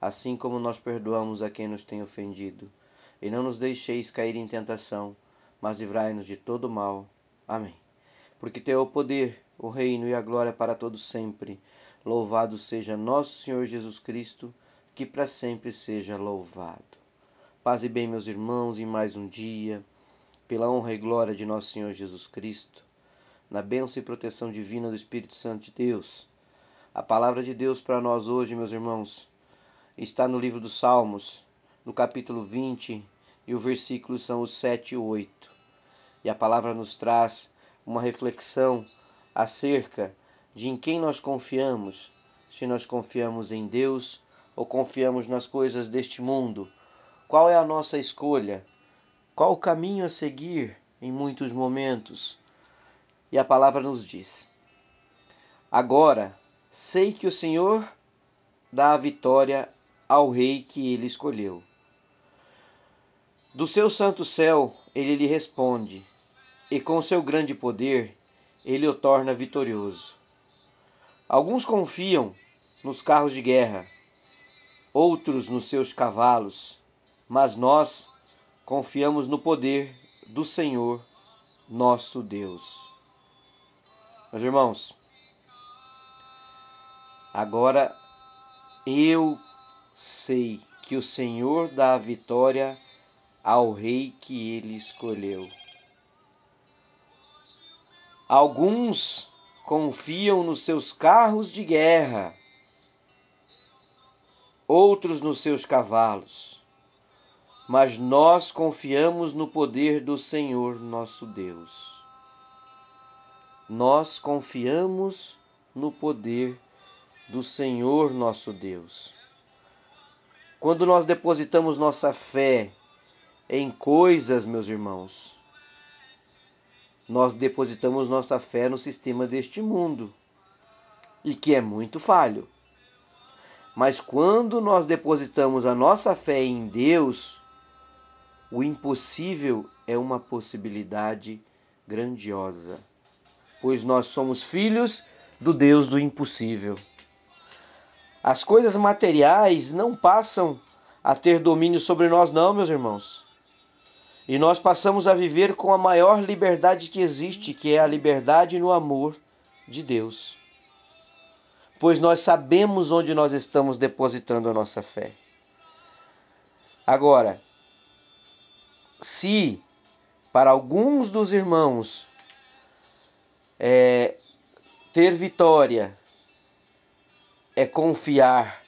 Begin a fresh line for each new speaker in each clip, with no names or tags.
assim como nós perdoamos a quem nos tem ofendido. E não nos deixeis cair em tentação, mas livrai-nos de todo mal. Amém. Porque teu é o poder, o reino e a glória para todos sempre. Louvado seja nosso Senhor Jesus Cristo, que para sempre seja louvado. Paz e bem, meus irmãos, em mais um dia, pela honra e glória de nosso Senhor Jesus Cristo, na bênção e proteção divina do Espírito Santo de Deus. A palavra de Deus para nós hoje, meus irmãos, está no livro dos Salmos, no capítulo 20, e o versículo são os 7 e 8. E a palavra nos traz uma reflexão acerca de em quem nós confiamos, se nós confiamos em Deus ou confiamos nas coisas deste mundo. Qual é a nossa escolha? Qual o caminho a seguir em muitos momentos? E a palavra nos diz: Agora sei que o Senhor dá a vitória ao rei que ele escolheu. Do seu santo céu ele lhe responde, e com seu grande poder ele o torna vitorioso. Alguns confiam nos carros de guerra, outros nos seus cavalos, mas nós confiamos no poder do Senhor, nosso Deus. Meus irmãos, agora eu sei que o Senhor dá a vitória ao rei que ele escolheu. Alguns confiam nos seus carros de guerra, outros nos seus cavalos, mas nós confiamos no poder do Senhor nosso Deus. Nós confiamos no poder do Senhor nosso Deus. Quando nós depositamos nossa fé em coisas, meus irmãos, nós depositamos nossa fé no sistema deste mundo e que é muito falho. Mas quando nós depositamos a nossa fé em Deus, o impossível é uma possibilidade grandiosa, pois nós somos filhos do Deus do impossível. As coisas materiais não passam a ter domínio sobre nós, não, meus irmãos. E nós passamos a viver com a maior liberdade que existe, que é a liberdade no amor de Deus. Pois nós sabemos onde nós estamos depositando a nossa fé. Agora, se para alguns dos irmãos é, ter vitória é confiar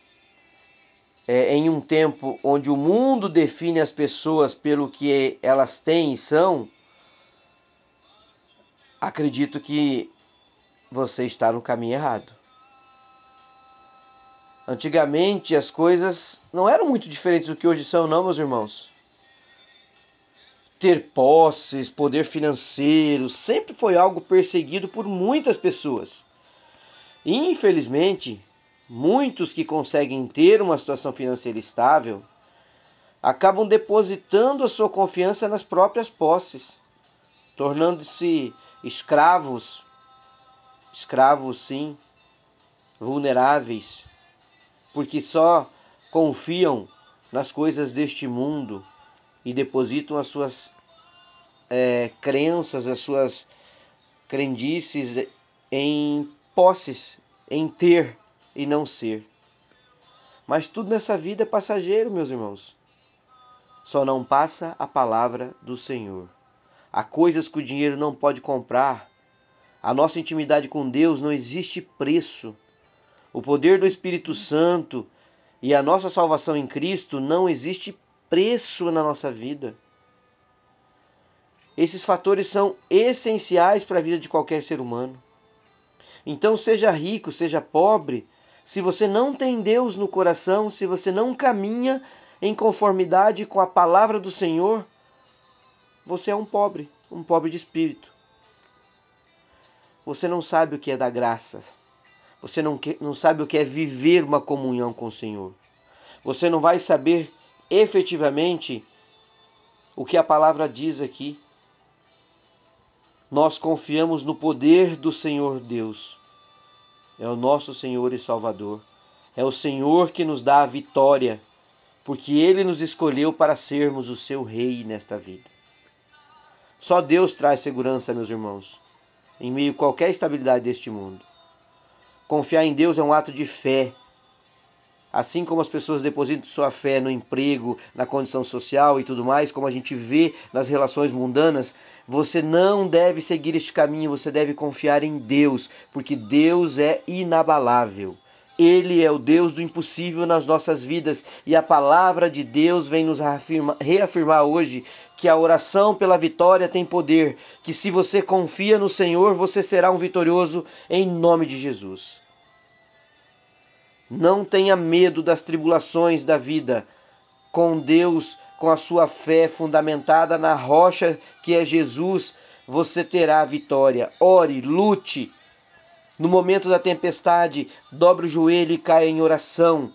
é, em um tempo onde o mundo define as pessoas pelo que elas têm e são, acredito que você está no caminho errado. Antigamente as coisas não eram muito diferentes do que hoje são, não, meus irmãos. Ter posses, poder financeiro, sempre foi algo perseguido por muitas pessoas. Infelizmente, muitos que conseguem ter uma situação financeira estável acabam depositando a sua confiança nas próprias posses, tornando-se escravos, escravos sim, vulneráveis, porque só confiam nas coisas deste mundo e depositam as suas é, crenças, as suas crendices em posses, em ter e não ser. Mas tudo nessa vida é passageiro, meus irmãos. Só não passa a palavra do Senhor. Há coisas que o dinheiro não pode comprar. A nossa intimidade com Deus não existe preço. O poder do Espírito Santo e a nossa salvação em Cristo não existe preço na nossa vida. Esses fatores são essenciais para a vida de qualquer ser humano. Então, seja rico, seja pobre, se você não tem Deus no coração, se você não caminha em conformidade com a palavra do Senhor, você é um pobre, um pobre de espírito. Você não sabe o que é dar graças. Você não, não sabe o que é viver uma comunhão com o Senhor. Você não vai saber efetivamente o que a palavra diz aqui. Nós confiamos no poder do Senhor Deus. É o nosso Senhor e Salvador. É o Senhor que nos dá a vitória, porque Ele nos escolheu para sermos o seu Rei nesta vida. Só Deus traz segurança, meus irmãos, em meio a qualquer estabilidade deste mundo. Confiar em Deus é um ato de fé, Assim como as pessoas depositam sua fé no emprego, na condição social e tudo mais, como a gente vê nas relações mundanas, você não deve seguir este caminho, você deve confiar em Deus, porque Deus é inabalável. Ele é o Deus do impossível nas nossas vidas e a palavra de Deus vem nos reafirmar, reafirmar hoje que a oração pela vitória tem poder, que se você confia no Senhor, você será um vitorioso em nome de Jesus. Não tenha medo das tribulações da vida. Com Deus, com a sua fé fundamentada na rocha que é Jesus, você terá a vitória. Ore, lute. No momento da tempestade, dobre o joelho e caia em oração,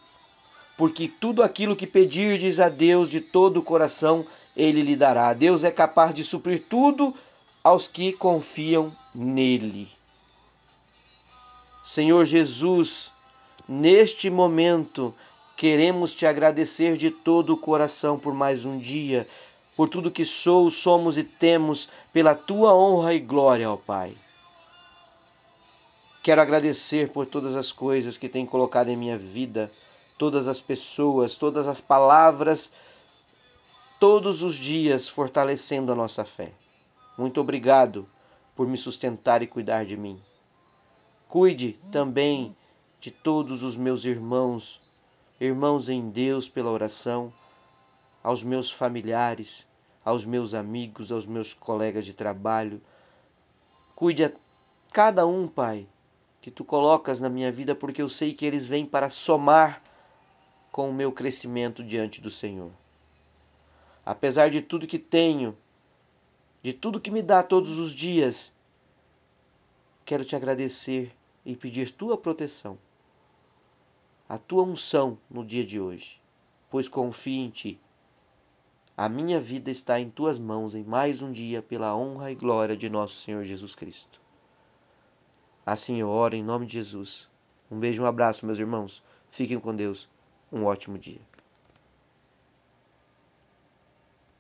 porque tudo aquilo que pedirdes a Deus de todo o coração, ele lhe dará. Deus é capaz de suprir tudo aos que confiam nele. Senhor Jesus, Neste momento, queremos te agradecer de todo o coração por mais um dia, por tudo que sou, somos e temos, pela tua honra e glória, ó Pai. Quero agradecer por todas as coisas que tem colocado em minha vida, todas as pessoas, todas as palavras, todos os dias fortalecendo a nossa fé. Muito obrigado por me sustentar e cuidar de mim. Cuide também de todos os meus irmãos, irmãos em Deus pela oração, aos meus familiares, aos meus amigos, aos meus colegas de trabalho. Cuide a cada um, Pai, que tu colocas na minha vida, porque eu sei que eles vêm para somar com o meu crescimento diante do Senhor. Apesar de tudo que tenho, de tudo que me dá todos os dias, quero te agradecer e pedir tua proteção a tua unção no dia de hoje, pois confio em ti. A minha vida está em tuas mãos em mais um dia, pela honra e glória de nosso Senhor Jesus Cristo. Assim eu oro em nome de Jesus. Um beijo um abraço, meus irmãos. Fiquem com Deus. Um ótimo dia.